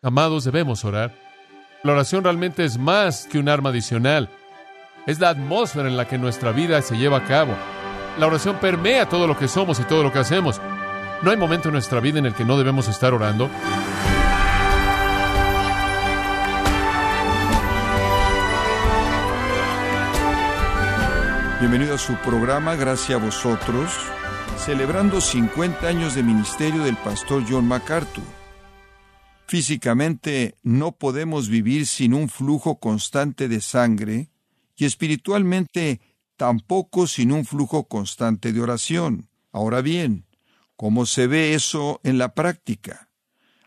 Amados, debemos orar. La oración realmente es más que un arma adicional. Es la atmósfera en la que nuestra vida se lleva a cabo. La oración permea todo lo que somos y todo lo que hacemos. No hay momento en nuestra vida en el que no debemos estar orando. Bienvenido a su programa Gracias a vosotros, celebrando 50 años de ministerio del pastor John MacArthur. Físicamente no podemos vivir sin un flujo constante de sangre y espiritualmente tampoco sin un flujo constante de oración. Ahora bien, ¿cómo se ve eso en la práctica?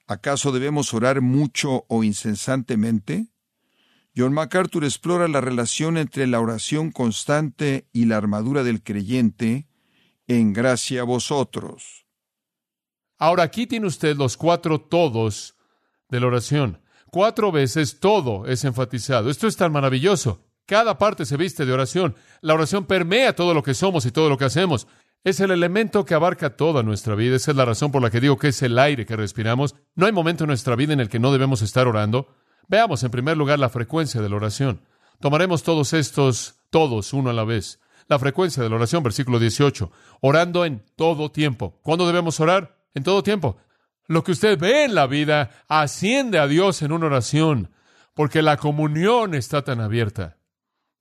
¿Acaso debemos orar mucho o incesantemente? John MacArthur explora la relación entre la oración constante y la armadura del creyente en gracia a vosotros. Ahora aquí tiene usted los cuatro todos de la oración. Cuatro veces todo es enfatizado. Esto es tan maravilloso. Cada parte se viste de oración. La oración permea todo lo que somos y todo lo que hacemos. Es el elemento que abarca toda nuestra vida. Esa es la razón por la que digo que es el aire que respiramos. No hay momento en nuestra vida en el que no debemos estar orando. Veamos en primer lugar la frecuencia de la oración. Tomaremos todos estos, todos, uno a la vez. La frecuencia de la oración, versículo 18. Orando en todo tiempo. ¿Cuándo debemos orar? En todo tiempo. Lo que usted ve en la vida asciende a Dios en una oración, porque la comunión está tan abierta.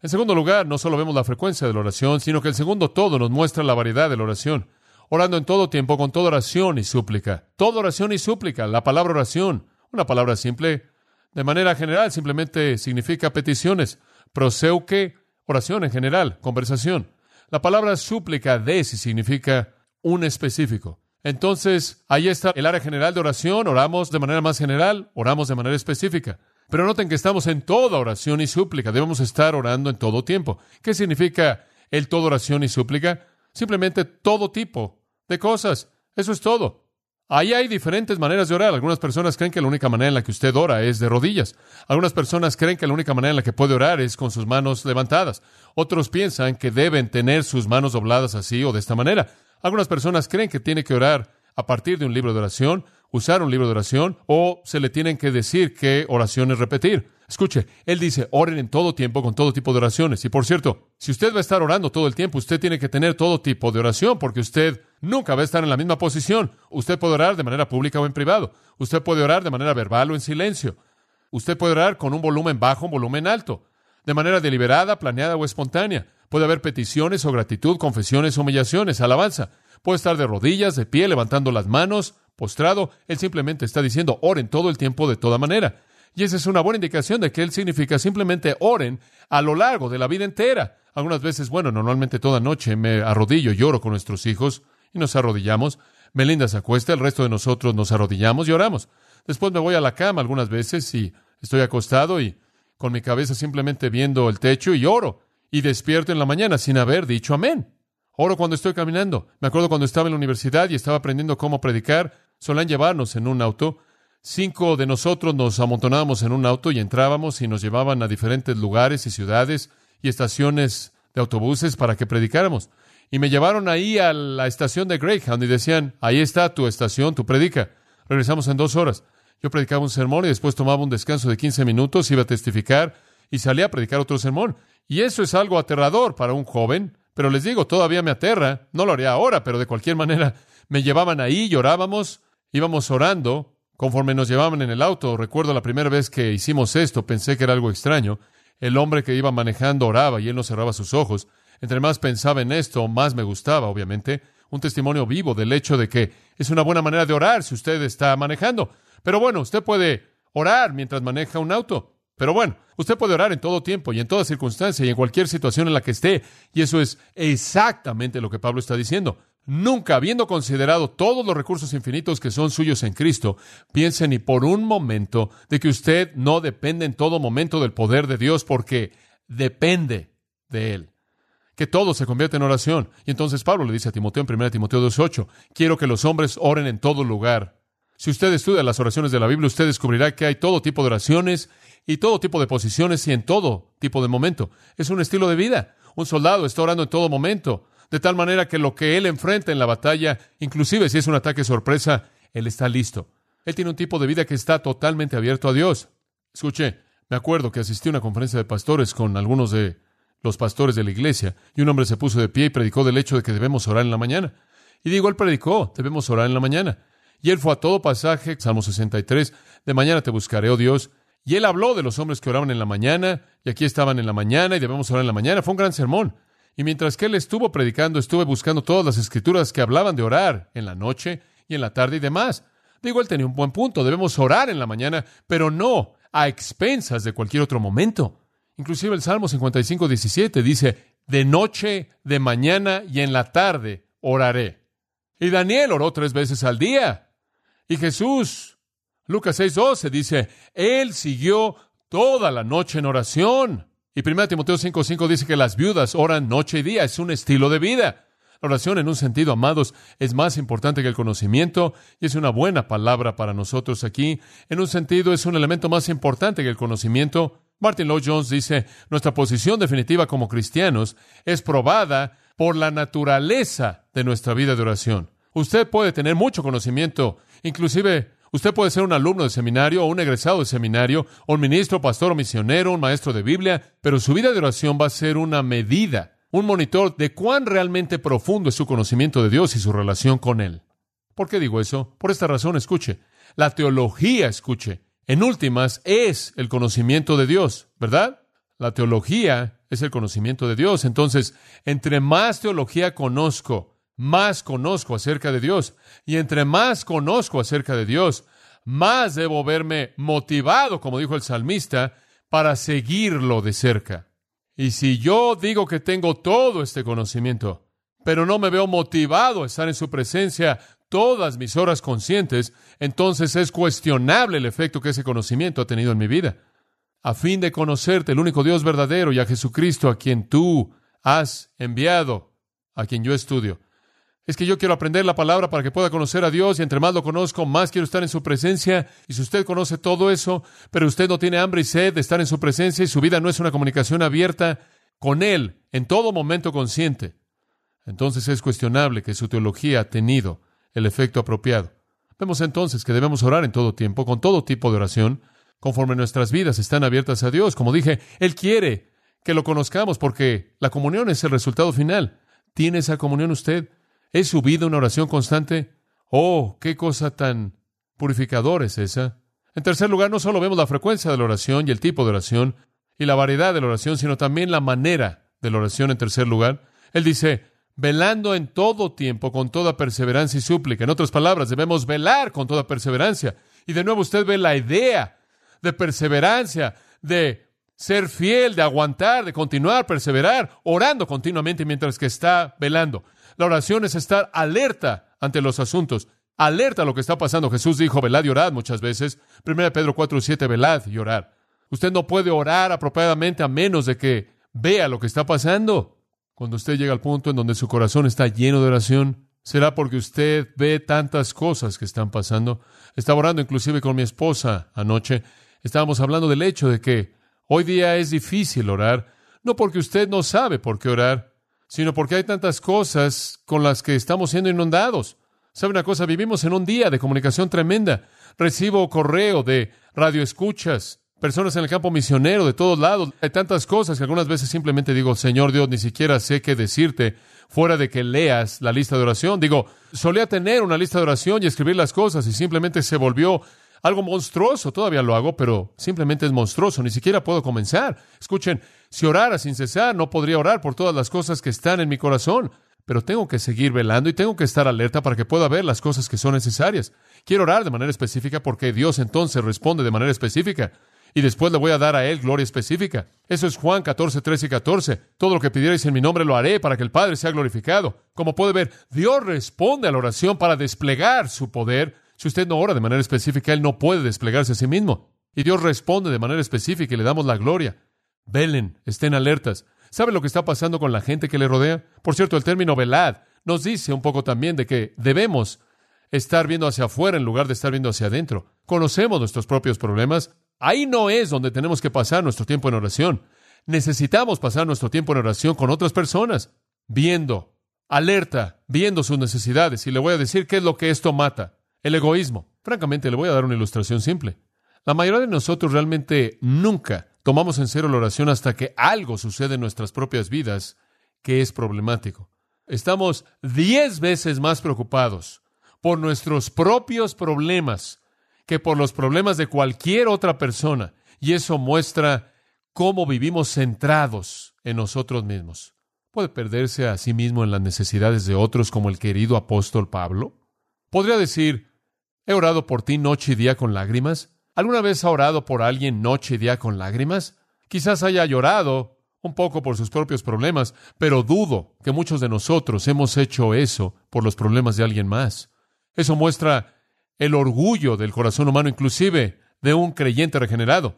En segundo lugar, no solo vemos la frecuencia de la oración, sino que el segundo todo nos muestra la variedad de la oración. Orando en todo tiempo, con toda oración y súplica. Toda oración y súplica. La palabra oración, una palabra simple, de manera general, simplemente significa peticiones. Proseuque, oración en general, conversación. La palabra súplica, des, significa un específico. Entonces, ahí está el área general de oración. Oramos de manera más general, oramos de manera específica. Pero noten que estamos en toda oración y súplica. Debemos estar orando en todo tiempo. ¿Qué significa el todo oración y súplica? Simplemente todo tipo de cosas. Eso es todo. Ahí hay diferentes maneras de orar. Algunas personas creen que la única manera en la que usted ora es de rodillas. Algunas personas creen que la única manera en la que puede orar es con sus manos levantadas. Otros piensan que deben tener sus manos dobladas así o de esta manera. Algunas personas creen que tiene que orar a partir de un libro de oración, usar un libro de oración, o se le tienen que decir qué oraciones repetir. Escuche, él dice, oren en todo tiempo con todo tipo de oraciones. Y por cierto, si usted va a estar orando todo el tiempo, usted tiene que tener todo tipo de oración, porque usted nunca va a estar en la misma posición. Usted puede orar de manera pública o en privado. Usted puede orar de manera verbal o en silencio. Usted puede orar con un volumen bajo un volumen alto, de manera deliberada, planeada o espontánea. Puede haber peticiones o gratitud, confesiones, humillaciones, alabanza. Puede estar de rodillas, de pie, levantando las manos, postrado. Él simplemente está diciendo, oren todo el tiempo de toda manera. Y esa es una buena indicación de que él significa simplemente oren a lo largo de la vida entera. Algunas veces, bueno, normalmente toda noche me arrodillo y lloro con nuestros hijos y nos arrodillamos. Melinda se acuesta, el resto de nosotros nos arrodillamos y oramos. Después me voy a la cama algunas veces y estoy acostado y con mi cabeza simplemente viendo el techo y oro y despierto en la mañana sin haber dicho amén. Oro cuando estoy caminando. Me acuerdo cuando estaba en la universidad y estaba aprendiendo cómo predicar. Solían llevarnos en un auto. Cinco de nosotros nos amontonábamos en un auto y entrábamos y nos llevaban a diferentes lugares y ciudades y estaciones de autobuses para que predicáramos. Y me llevaron ahí a la estación de Greyhound y decían, ahí está tu estación, tu predica. Regresamos en dos horas. Yo predicaba un sermón y después tomaba un descanso de 15 minutos, iba a testificar y salía a predicar otro sermón. Y eso es algo aterrador para un joven, pero les digo, todavía me aterra. No lo haría ahora, pero de cualquier manera me llevaban ahí, llorábamos, íbamos orando. Conforme nos llevaban en el auto, recuerdo la primera vez que hicimos esto, pensé que era algo extraño. El hombre que iba manejando oraba y él no cerraba sus ojos. Entre más pensaba en esto, más me gustaba, obviamente. Un testimonio vivo del hecho de que es una buena manera de orar si usted está manejando. Pero bueno, usted puede orar mientras maneja un auto. Pero bueno, usted puede orar en todo tiempo y en toda circunstancia y en cualquier situación en la que esté. Y eso es exactamente lo que Pablo está diciendo. Nunca habiendo considerado todos los recursos infinitos que son suyos en Cristo, piense ni por un momento de que usted no depende en todo momento del poder de Dios porque depende de Él. Que todo se convierte en oración. Y entonces Pablo le dice a Timoteo en 1 Timoteo 2.8, quiero que los hombres oren en todo lugar. Si usted estudia las oraciones de la Biblia, usted descubrirá que hay todo tipo de oraciones y todo tipo de posiciones y en todo tipo de momento. Es un estilo de vida. Un soldado está orando en todo momento, de tal manera que lo que él enfrenta en la batalla, inclusive si es un ataque sorpresa, él está listo. Él tiene un tipo de vida que está totalmente abierto a Dios. Escuche, me acuerdo que asistí a una conferencia de pastores con algunos de los pastores de la iglesia, y un hombre se puso de pie y predicó del hecho de que debemos orar en la mañana. Y digo, él predicó, debemos orar en la mañana. Y él fue a todo pasaje, Salmo 63, de mañana te buscaré, oh Dios. Y él habló de los hombres que oraban en la mañana, y aquí estaban en la mañana, y debemos orar en la mañana. Fue un gran sermón. Y mientras que él estuvo predicando, estuve buscando todas las escrituras que hablaban de orar en la noche y en la tarde y demás. Digo, él tenía un buen punto. Debemos orar en la mañana, pero no a expensas de cualquier otro momento. Inclusive el Salmo 55, 17 dice, de noche, de mañana y en la tarde oraré. Y Daniel oró tres veces al día. Y Jesús, Lucas 6, 12 dice, Él siguió toda la noche en oración. Y 1 Timoteo 5, 5 dice que las viudas oran noche y día. Es un estilo de vida. La oración, en un sentido, amados, es más importante que el conocimiento y es una buena palabra para nosotros aquí. En un sentido, es un elemento más importante que el conocimiento. Martin Lloyd Jones dice, nuestra posición definitiva como cristianos es probada por la naturaleza de nuestra vida de oración. Usted puede tener mucho conocimiento, inclusive usted puede ser un alumno de seminario o un egresado de seminario, o un ministro, pastor o misionero, un maestro de Biblia, pero su vida de oración va a ser una medida un monitor de cuán realmente profundo es su conocimiento de Dios y su relación con Él. ¿Por qué digo eso? Por esta razón, escuche. La teología, escuche, en últimas es el conocimiento de Dios, ¿verdad? La teología es el conocimiento de Dios. Entonces, entre más teología conozco, más conozco acerca de Dios. Y entre más conozco acerca de Dios, más debo verme motivado, como dijo el salmista, para seguirlo de cerca. Y si yo digo que tengo todo este conocimiento, pero no me veo motivado a estar en su presencia todas mis horas conscientes, entonces es cuestionable el efecto que ese conocimiento ha tenido en mi vida. A fin de conocerte, el único Dios verdadero, y a Jesucristo, a quien tú has enviado, a quien yo estudio. Es que yo quiero aprender la palabra para que pueda conocer a Dios y entre más lo conozco, más quiero estar en su presencia. Y si usted conoce todo eso, pero usted no tiene hambre y sed de estar en su presencia y su vida no es una comunicación abierta con Él en todo momento consciente, entonces es cuestionable que su teología ha tenido el efecto apropiado. Vemos entonces que debemos orar en todo tiempo, con todo tipo de oración, conforme nuestras vidas están abiertas a Dios. Como dije, Él quiere que lo conozcamos porque la comunión es el resultado final. ¿Tiene esa comunión usted? ¿Es su vida una oración constante? Oh, qué cosa tan purificadora es esa. En tercer lugar, no solo vemos la frecuencia de la oración y el tipo de oración y la variedad de la oración, sino también la manera de la oración en tercer lugar. Él dice, velando en todo tiempo, con toda perseverancia y súplica. En otras palabras, debemos velar con toda perseverancia. Y de nuevo usted ve la idea de perseverancia, de ser fiel, de aguantar, de continuar, perseverar, orando continuamente mientras que está velando. La oración es estar alerta ante los asuntos, alerta a lo que está pasando. Jesús dijo, velad y orad muchas veces. 1 Pedro 4, 7, velad y orad. Usted no puede orar apropiadamente a menos de que vea lo que está pasando. Cuando usted llega al punto en donde su corazón está lleno de oración, será porque usted ve tantas cosas que están pasando. Estaba orando inclusive con mi esposa anoche. Estábamos hablando del hecho de que hoy día es difícil orar, no porque usted no sabe por qué orar, sino porque hay tantas cosas con las que estamos siendo inundados. ¿Sabe una cosa? Vivimos en un día de comunicación tremenda. Recibo correo de radioescuchas, personas en el campo misionero de todos lados. Hay tantas cosas que algunas veces simplemente digo, Señor Dios, ni siquiera sé qué decirte fuera de que leas la lista de oración. Digo, solía tener una lista de oración y escribir las cosas y simplemente se volvió algo monstruoso. Todavía lo hago, pero simplemente es monstruoso. Ni siquiera puedo comenzar. Escuchen, si orara sin cesar, no podría orar por todas las cosas que están en mi corazón. Pero tengo que seguir velando y tengo que estar alerta para que pueda ver las cosas que son necesarias. Quiero orar de manera específica porque Dios entonces responde de manera específica. Y después le voy a dar a Él gloria específica. Eso es Juan 14, 13 y 14. Todo lo que pidierais en mi nombre lo haré para que el Padre sea glorificado. Como puede ver, Dios responde a la oración para desplegar su poder si usted no ora de manera específica, Él no puede desplegarse a sí mismo. Y Dios responde de manera específica y le damos la gloria. Velen, estén alertas. ¿Sabe lo que está pasando con la gente que le rodea? Por cierto, el término velad nos dice un poco también de que debemos estar viendo hacia afuera en lugar de estar viendo hacia adentro. Conocemos nuestros propios problemas. Ahí no es donde tenemos que pasar nuestro tiempo en oración. Necesitamos pasar nuestro tiempo en oración con otras personas, viendo, alerta, viendo sus necesidades. Y le voy a decir qué es lo que esto mata. El egoísmo. Francamente, le voy a dar una ilustración simple. La mayoría de nosotros realmente nunca tomamos en serio la oración hasta que algo sucede en nuestras propias vidas que es problemático. Estamos diez veces más preocupados por nuestros propios problemas que por los problemas de cualquier otra persona. Y eso muestra cómo vivimos centrados en nosotros mismos. ¿Puede perderse a sí mismo en las necesidades de otros como el querido apóstol Pablo? ¿Podría decir, he orado por ti noche y día con lágrimas? ¿Alguna vez ha orado por alguien noche y día con lágrimas? Quizás haya llorado un poco por sus propios problemas, pero dudo que muchos de nosotros hemos hecho eso por los problemas de alguien más. Eso muestra el orgullo del corazón humano, inclusive de un creyente regenerado.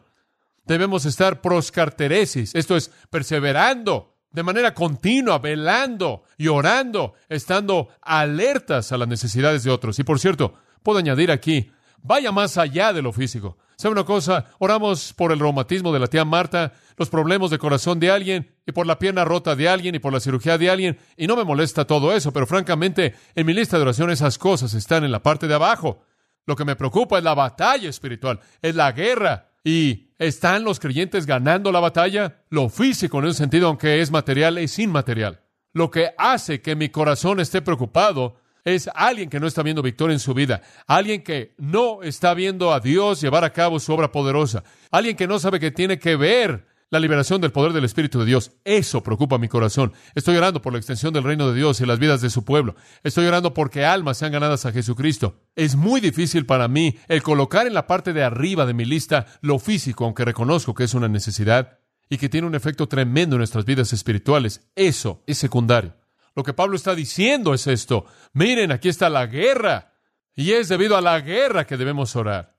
Debemos estar proscarteresis, esto es, perseverando de manera continua, velando y orando, estando alertas a las necesidades de otros. Y por cierto, puedo añadir aquí, vaya más allá de lo físico. ¿Sabe una cosa? Oramos por el reumatismo de la tía Marta, los problemas de corazón de alguien, y por la pierna rota de alguien, y por la cirugía de alguien, y no me molesta todo eso, pero francamente, en mi lista de oración esas cosas están en la parte de abajo. Lo que me preocupa es la batalla espiritual, es la guerra. ¿Y están los creyentes ganando la batalla? Lo físico en un sentido, aunque es material, es inmaterial. Lo que hace que mi corazón esté preocupado es alguien que no está viendo victoria en su vida, alguien que no está viendo a Dios llevar a cabo su obra poderosa, alguien que no sabe que tiene que ver la liberación del poder del Espíritu de Dios. Eso preocupa mi corazón. Estoy orando por la extensión del reino de Dios y las vidas de su pueblo. Estoy orando porque almas sean ganadas a Jesucristo. Es muy difícil para mí el colocar en la parte de arriba de mi lista lo físico, aunque reconozco que es una necesidad y que tiene un efecto tremendo en nuestras vidas espirituales. Eso es secundario. Lo que Pablo está diciendo es esto. Miren, aquí está la guerra. Y es debido a la guerra que debemos orar.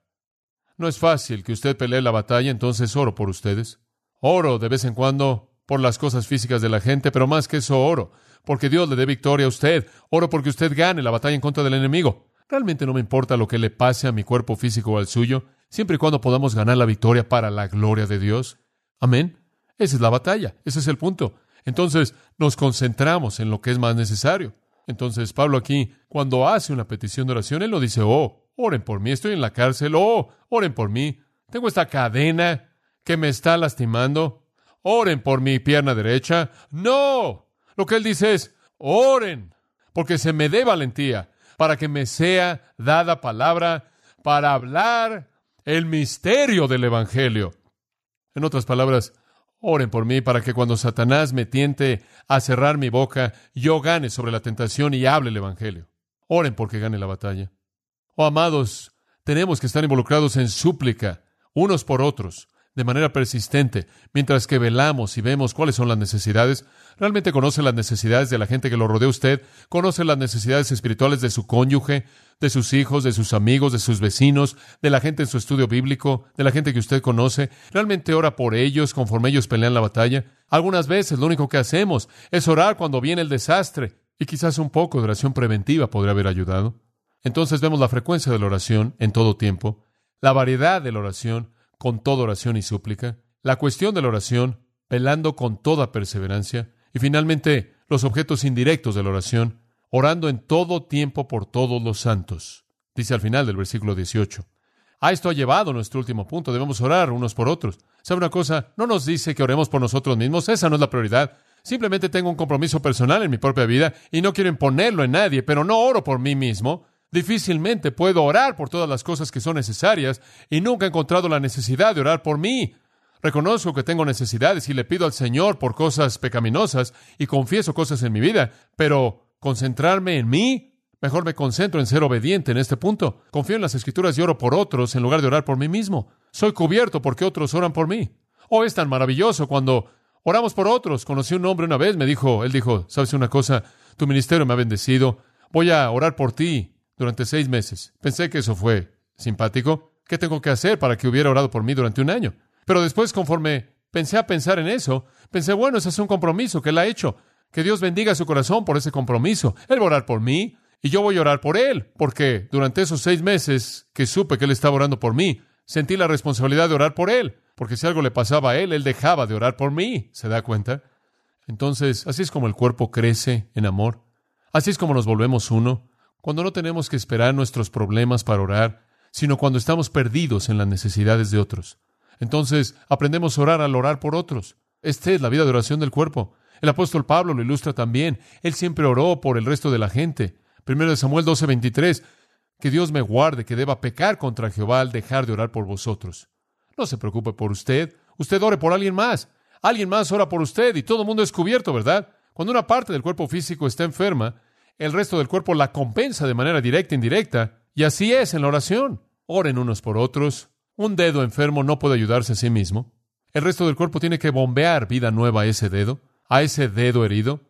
No es fácil que usted pelee la batalla, entonces oro por ustedes. Oro de vez en cuando por las cosas físicas de la gente, pero más que eso oro, porque Dios le dé victoria a usted. Oro porque usted gane la batalla en contra del enemigo. Realmente no me importa lo que le pase a mi cuerpo físico o al suyo, siempre y cuando podamos ganar la victoria para la gloria de Dios. Amén. Esa es la batalla, ese es el punto. Entonces nos concentramos en lo que es más necesario. Entonces Pablo aquí, cuando hace una petición de oración, él no dice, oh, oren por mí, estoy en la cárcel, oh, oren por mí, tengo esta cadena que me está lastimando, oren por mi pierna derecha. No, lo que él dice es, oren, porque se me dé valentía, para que me sea dada palabra para hablar el misterio del Evangelio. En otras palabras, Oren por mí para que cuando Satanás me tiente a cerrar mi boca, yo gane sobre la tentación y hable el Evangelio. Oren porque gane la batalla. Oh, amados, tenemos que estar involucrados en súplica unos por otros, de manera persistente, mientras que velamos y vemos cuáles son las necesidades. ¿Realmente conoce las necesidades de la gente que lo rodea usted? ¿Conoce las necesidades espirituales de su cónyuge, de sus hijos, de sus amigos, de sus vecinos, de la gente en su estudio bíblico, de la gente que usted conoce? ¿Realmente ora por ellos conforme ellos pelean la batalla? Algunas veces lo único que hacemos es orar cuando viene el desastre, y quizás un poco de oración preventiva podría haber ayudado. Entonces vemos la frecuencia de la oración en todo tiempo, la variedad de la oración, con toda oración y súplica, la cuestión de la oración, velando con toda perseverancia, y finalmente los objetos indirectos de la oración, orando en todo tiempo por todos los santos. Dice al final del versículo 18. A esto ha llevado nuestro último punto. Debemos orar unos por otros. ¿Sabe una cosa? No nos dice que oremos por nosotros mismos. Esa no es la prioridad. Simplemente tengo un compromiso personal en mi propia vida y no quiero imponerlo en nadie, pero no oro por mí mismo. Difícilmente puedo orar por todas las cosas que son necesarias y nunca he encontrado la necesidad de orar por mí. Reconozco que tengo necesidades y le pido al Señor por cosas pecaminosas y confieso cosas en mi vida, pero concentrarme en mí, mejor me concentro en ser obediente en este punto. Confío en las escrituras y oro por otros en lugar de orar por mí mismo. Soy cubierto porque otros oran por mí. Oh, es tan maravilloso cuando oramos por otros. Conocí un hombre una vez, me dijo, él dijo, ¿sabes una cosa? Tu ministerio me ha bendecido. Voy a orar por ti durante seis meses. Pensé que eso fue simpático. ¿Qué tengo que hacer para que hubiera orado por mí durante un año? Pero después, conforme pensé a pensar en eso, pensé, bueno, ese es un compromiso que él ha hecho. Que Dios bendiga su corazón por ese compromiso. Él va a orar por mí y yo voy a orar por él, porque durante esos seis meses que supe que él estaba orando por mí, sentí la responsabilidad de orar por él, porque si algo le pasaba a él, él dejaba de orar por mí. ¿Se da cuenta? Entonces, así es como el cuerpo crece en amor. Así es como nos volvemos uno cuando no tenemos que esperar nuestros problemas para orar, sino cuando estamos perdidos en las necesidades de otros. Entonces, aprendemos a orar al orar por otros. Esta es la vida de oración del cuerpo. El apóstol Pablo lo ilustra también. Él siempre oró por el resto de la gente. Primero de Samuel 12:23, que Dios me guarde que deba pecar contra Jehová al dejar de orar por vosotros. No se preocupe por usted. Usted ore por alguien más. Alguien más ora por usted y todo el mundo es cubierto, ¿verdad? Cuando una parte del cuerpo físico está enferma, el resto del cuerpo la compensa de manera directa e indirecta. Y así es en la oración. Oren unos por otros. Un dedo enfermo no puede ayudarse a sí mismo. El resto del cuerpo tiene que bombear vida nueva a ese dedo, a ese dedo herido.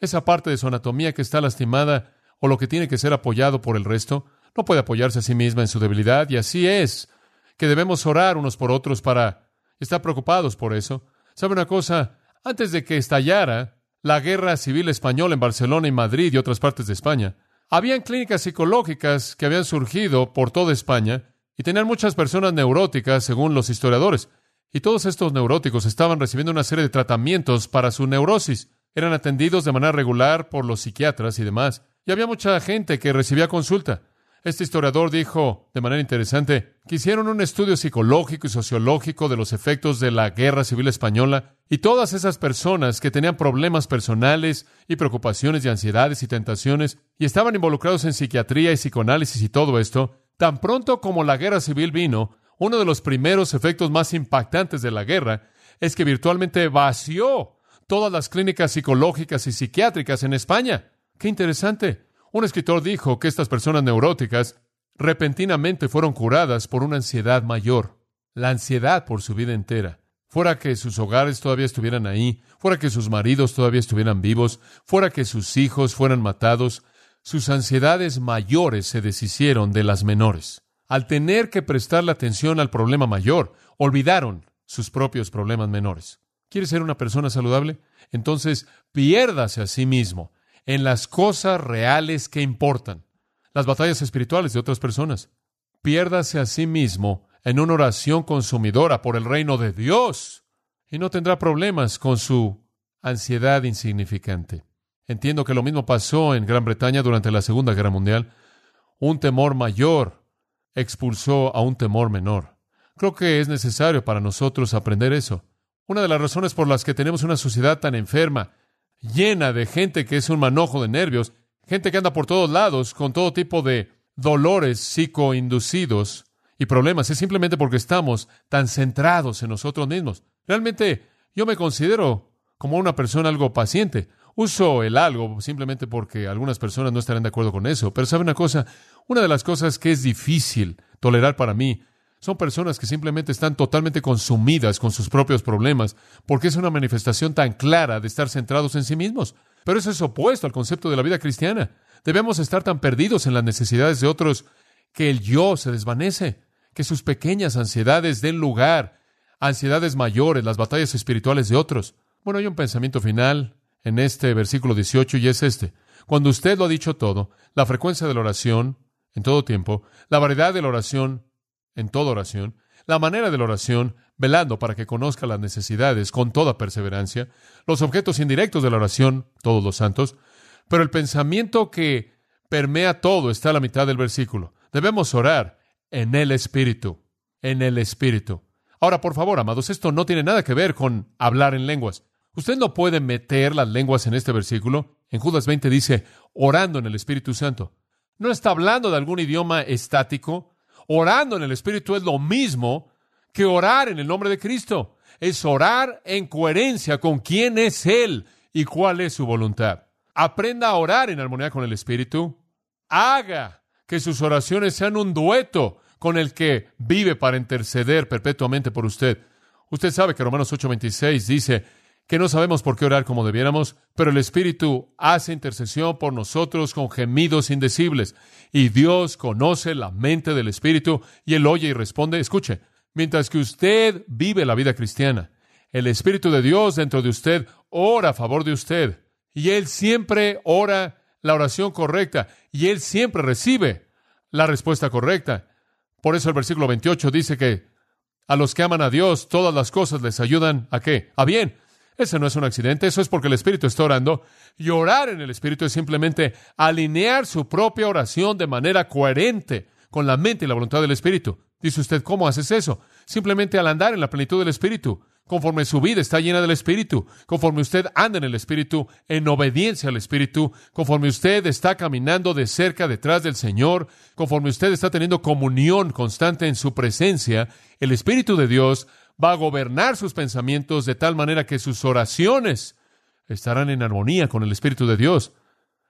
Esa parte de su anatomía que está lastimada o lo que tiene que ser apoyado por el resto, no puede apoyarse a sí misma en su debilidad. Y así es que debemos orar unos por otros para estar preocupados por eso. ¿Sabe una cosa? Antes de que estallara la guerra civil española en Barcelona y Madrid y otras partes de España, habían clínicas psicológicas que habían surgido por toda España y tenían muchas personas neuróticas, según los historiadores. Y todos estos neuróticos estaban recibiendo una serie de tratamientos para su neurosis. Eran atendidos de manera regular por los psiquiatras y demás. Y había mucha gente que recibía consulta. Este historiador dijo de manera interesante que hicieron un estudio psicológico y sociológico de los efectos de la guerra civil española y todas esas personas que tenían problemas personales y preocupaciones y ansiedades y tentaciones y estaban involucrados en psiquiatría y psicoanálisis y todo esto, tan pronto como la guerra civil vino, uno de los primeros efectos más impactantes de la guerra es que virtualmente vació todas las clínicas psicológicas y psiquiátricas en España. Qué interesante. Un escritor dijo que estas personas neuróticas repentinamente fueron curadas por una ansiedad mayor, la ansiedad por su vida entera. Fuera que sus hogares todavía estuvieran ahí, fuera que sus maridos todavía estuvieran vivos, fuera que sus hijos fueran matados, sus ansiedades mayores se deshicieron de las menores. Al tener que prestarle atención al problema mayor, olvidaron sus propios problemas menores. ¿Quiere ser una persona saludable? Entonces, piérdase a sí mismo en las cosas reales que importan, las batallas espirituales de otras personas. Piérdase a sí mismo en una oración consumidora por el reino de Dios y no tendrá problemas con su ansiedad insignificante. Entiendo que lo mismo pasó en Gran Bretaña durante la Segunda Guerra Mundial. Un temor mayor expulsó a un temor menor. Creo que es necesario para nosotros aprender eso. Una de las razones por las que tenemos una sociedad tan enferma llena de gente que es un manojo de nervios, gente que anda por todos lados con todo tipo de dolores psicoinducidos y problemas. Es simplemente porque estamos tan centrados en nosotros mismos. Realmente yo me considero como una persona algo paciente. Uso el algo simplemente porque algunas personas no estarán de acuerdo con eso. Pero sabe una cosa, una de las cosas que es difícil tolerar para mí son personas que simplemente están totalmente consumidas con sus propios problemas, porque es una manifestación tan clara de estar centrados en sí mismos. Pero eso es opuesto al concepto de la vida cristiana. Debemos estar tan perdidos en las necesidades de otros que el yo se desvanece, que sus pequeñas ansiedades den lugar a ansiedades mayores, las batallas espirituales de otros. Bueno, hay un pensamiento final en este versículo 18 y es este. Cuando usted lo ha dicho todo, la frecuencia de la oración en todo tiempo, la variedad de la oración en toda oración, la manera de la oración, velando para que conozca las necesidades con toda perseverancia, los objetos indirectos de la oración, todos los santos, pero el pensamiento que permea todo está a la mitad del versículo. Debemos orar en el Espíritu, en el Espíritu. Ahora, por favor, amados, esto no tiene nada que ver con hablar en lenguas. Usted no puede meter las lenguas en este versículo. En Judas 20 dice, orando en el Espíritu Santo. No está hablando de algún idioma estático, Orando en el Espíritu es lo mismo que orar en el nombre de Cristo. Es orar en coherencia con quién es Él y cuál es su voluntad. Aprenda a orar en armonía con el Espíritu. Haga que sus oraciones sean un dueto con el que vive para interceder perpetuamente por usted. Usted sabe que Romanos 8:26 dice, que no sabemos por qué orar como debiéramos, pero el Espíritu hace intercesión por nosotros con gemidos indecibles. Y Dios conoce la mente del Espíritu y Él oye y responde. Escuche, mientras que usted vive la vida cristiana, el Espíritu de Dios dentro de usted ora a favor de usted. Y Él siempre ora la oración correcta y Él siempre recibe la respuesta correcta. Por eso el versículo 28 dice que a los que aman a Dios todas las cosas les ayudan a qué? A bien. Ese no es un accidente, eso es porque el Espíritu está orando. Y orar en el Espíritu es simplemente alinear su propia oración de manera coherente con la mente y la voluntad del Espíritu. Dice usted, ¿cómo haces eso? Simplemente al andar en la plenitud del Espíritu, conforme su vida está llena del Espíritu, conforme usted anda en el Espíritu, en obediencia al Espíritu, conforme usted está caminando de cerca detrás del Señor, conforme usted está teniendo comunión constante en su presencia, el Espíritu de Dios va a gobernar sus pensamientos de tal manera que sus oraciones estarán en armonía con el Espíritu de Dios.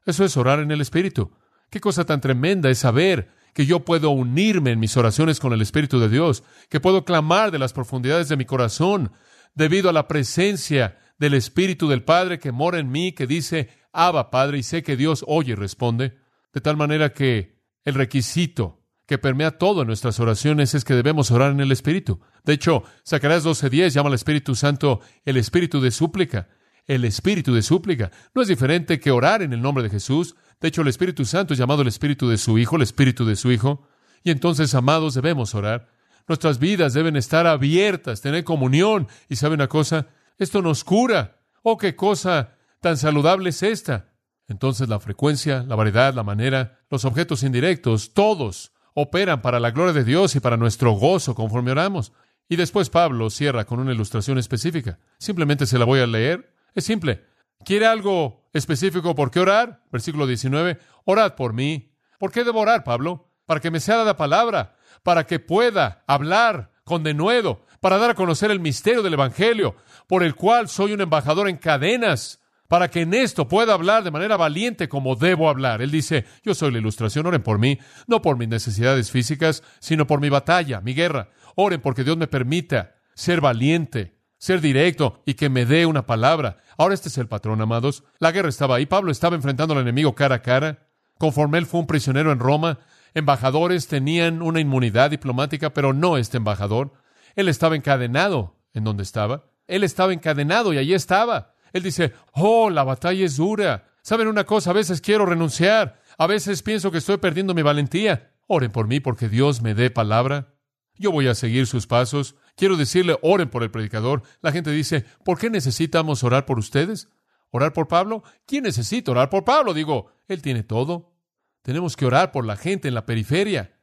Eso es orar en el Espíritu. Qué cosa tan tremenda es saber que yo puedo unirme en mis oraciones con el Espíritu de Dios, que puedo clamar de las profundidades de mi corazón debido a la presencia del Espíritu del Padre que mora en mí, que dice, Abba Padre, y sé que Dios oye y responde, de tal manera que el requisito que permea todo en nuestras oraciones es que debemos orar en el Espíritu. De hecho, Zacarías 12:10 llama al Espíritu Santo el Espíritu de súplica. El Espíritu de súplica no es diferente que orar en el nombre de Jesús. De hecho, el Espíritu Santo es llamado el Espíritu de su Hijo, el Espíritu de su Hijo. Y entonces, amados, debemos orar. Nuestras vidas deben estar abiertas, tener comunión. Y sabe una cosa, esto nos cura. Oh, qué cosa tan saludable es esta. Entonces la frecuencia, la variedad, la manera, los objetos indirectos, todos operan para la gloria de Dios y para nuestro gozo conforme oramos. Y después Pablo cierra con una ilustración específica. Simplemente se la voy a leer. Es simple. ¿Quiere algo específico por qué orar? Versículo 19. Orad por mí. ¿Por qué debo orar, Pablo? Para que me sea dada palabra, para que pueda hablar con denuedo, para dar a conocer el misterio del Evangelio, por el cual soy un embajador en cadenas, para que en esto pueda hablar de manera valiente como debo hablar. Él dice, yo soy la ilustración, oren por mí, no por mis necesidades físicas, sino por mi batalla, mi guerra. Oren porque Dios me permita ser valiente, ser directo y que me dé una palabra. Ahora este es el patrón, amados. La guerra estaba ahí, Pablo estaba enfrentando al enemigo cara a cara. Conforme él fue un prisionero en Roma, embajadores tenían una inmunidad diplomática, pero no este embajador. Él estaba encadenado en donde estaba. Él estaba encadenado y allí estaba. Él dice, oh, la batalla es dura. ¿Saben una cosa? A veces quiero renunciar. A veces pienso que estoy perdiendo mi valentía. Oren por mí porque Dios me dé palabra. Yo voy a seguir sus pasos. Quiero decirle, oren por el predicador. La gente dice, ¿por qué necesitamos orar por ustedes? ¿Orar por Pablo? ¿Quién necesita orar por Pablo? Digo, él tiene todo. Tenemos que orar por la gente en la periferia.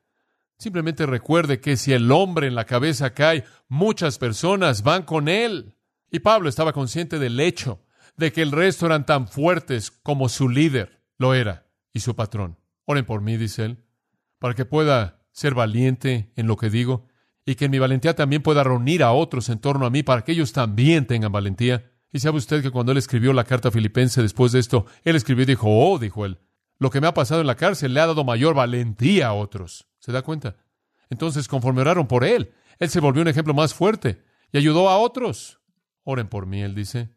Simplemente recuerde que si el hombre en la cabeza cae, muchas personas van con él. Y Pablo estaba consciente del hecho de que el resto eran tan fuertes como su líder lo era y su patrón. Oren por mí, dice él, para que pueda ser valiente en lo que digo y que en mi valentía también pueda reunir a otros en torno a mí para que ellos también tengan valentía. Y sabe usted que cuando él escribió la carta filipense después de esto, él escribió y dijo, oh, dijo él, lo que me ha pasado en la cárcel le ha dado mayor valentía a otros. ¿Se da cuenta? Entonces, conforme oraron por él, él se volvió un ejemplo más fuerte y ayudó a otros. Oren por mí, él dice.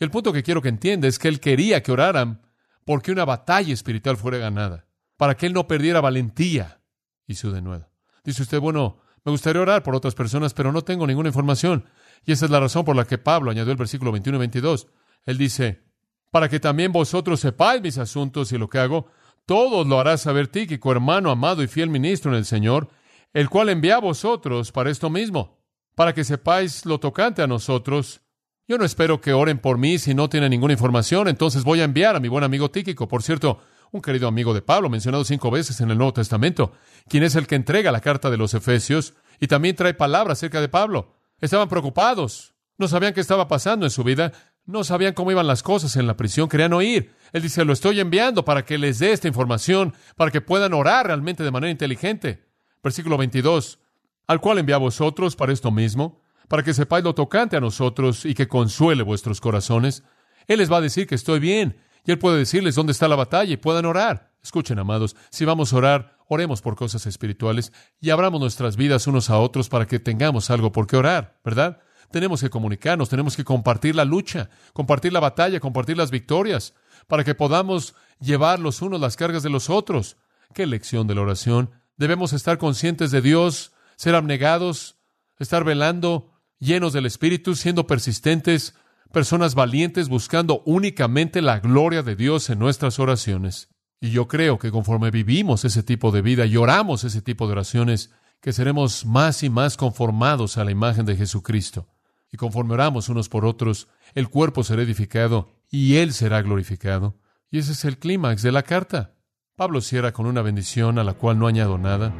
Y el punto que quiero que entienda es que él quería que oraran porque una batalla espiritual fuera ganada, para que él no perdiera valentía y su denuedo. Dice usted, bueno, me gustaría orar por otras personas, pero no tengo ninguna información. Y esa es la razón por la que Pablo añadió el versículo 21 y 22. Él dice, para que también vosotros sepáis mis asuntos y lo que hago, todos lo hará saber Tíquico, hermano amado y fiel ministro en el Señor, el cual envía a vosotros para esto mismo, para que sepáis lo tocante a nosotros. Yo no espero que oren por mí si no tienen ninguna información, entonces voy a enviar a mi buen amigo Tíquico, por cierto, un querido amigo de Pablo, mencionado cinco veces en el Nuevo Testamento, quien es el que entrega la carta de los Efesios y también trae palabras acerca de Pablo. Estaban preocupados, no sabían qué estaba pasando en su vida, no sabían cómo iban las cosas en la prisión, querían oír. Él dice, lo estoy enviando para que les dé esta información, para que puedan orar realmente de manera inteligente. Versículo 22, al cual envía a vosotros para esto mismo, para que sepáis lo tocante a nosotros y que consuele vuestros corazones. Él les va a decir que estoy bien, y Él puede decirles dónde está la batalla y puedan orar. Escuchen, amados, si vamos a orar, oremos por cosas espirituales y abramos nuestras vidas unos a otros para que tengamos algo por qué orar, ¿verdad? Tenemos que comunicarnos, tenemos que compartir la lucha, compartir la batalla, compartir las victorias, para que podamos llevar los unos las cargas de los otros. Qué lección de la oración. Debemos estar conscientes de Dios, ser abnegados, estar velando, llenos del Espíritu, siendo persistentes, personas valientes, buscando únicamente la gloria de Dios en nuestras oraciones. Y yo creo que conforme vivimos ese tipo de vida y oramos ese tipo de oraciones, que seremos más y más conformados a la imagen de Jesucristo. Y conforme oramos unos por otros, el cuerpo será edificado y Él será glorificado. Y ese es el clímax de la carta. Pablo cierra con una bendición a la cual no añado nada.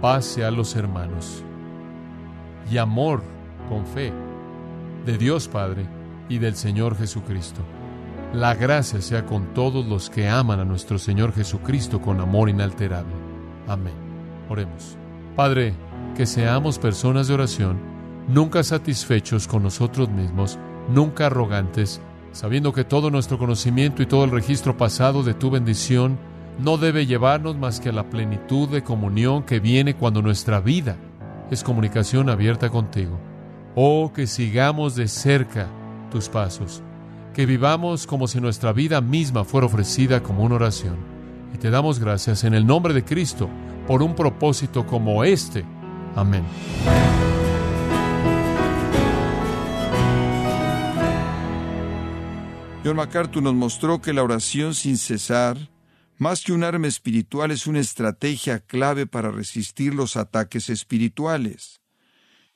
Paz a los hermanos. Y amor con fe de Dios Padre y del Señor Jesucristo. La gracia sea con todos los que aman a nuestro Señor Jesucristo con amor inalterable. Amén. Oremos. Padre, que seamos personas de oración, nunca satisfechos con nosotros mismos, nunca arrogantes, sabiendo que todo nuestro conocimiento y todo el registro pasado de tu bendición no debe llevarnos más que a la plenitud de comunión que viene cuando nuestra vida es comunicación abierta contigo. Oh, que sigamos de cerca tus pasos, que vivamos como si nuestra vida misma fuera ofrecida como una oración. Y te damos gracias en el nombre de Cristo por un propósito como este. Amén. John MacArthur nos mostró que la oración sin cesar, más que un arma espiritual, es una estrategia clave para resistir los ataques espirituales.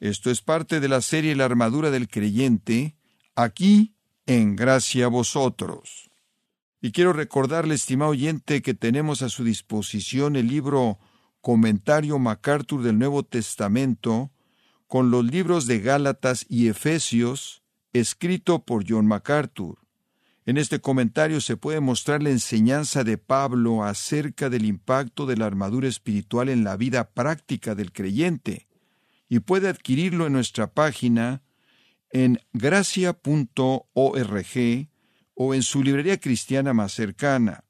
Esto es parte de la serie La armadura del creyente, aquí en gracia a vosotros. Y quiero recordarle, estimado oyente, que tenemos a su disposición el libro Comentario MacArthur del Nuevo Testamento, con los libros de Gálatas y Efesios, escrito por John MacArthur. En este comentario se puede mostrar la enseñanza de Pablo acerca del impacto de la armadura espiritual en la vida práctica del creyente, y puede adquirirlo en nuestra página en gracia.org o en su librería cristiana más cercana.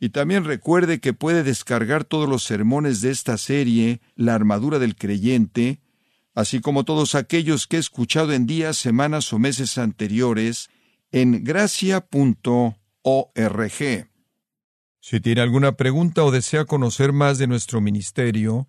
Y también recuerde que puede descargar todos los sermones de esta serie, La armadura del creyente, así como todos aquellos que he escuchado en días, semanas o meses anteriores, en gracia.org. Si tiene alguna pregunta o desea conocer más de nuestro ministerio,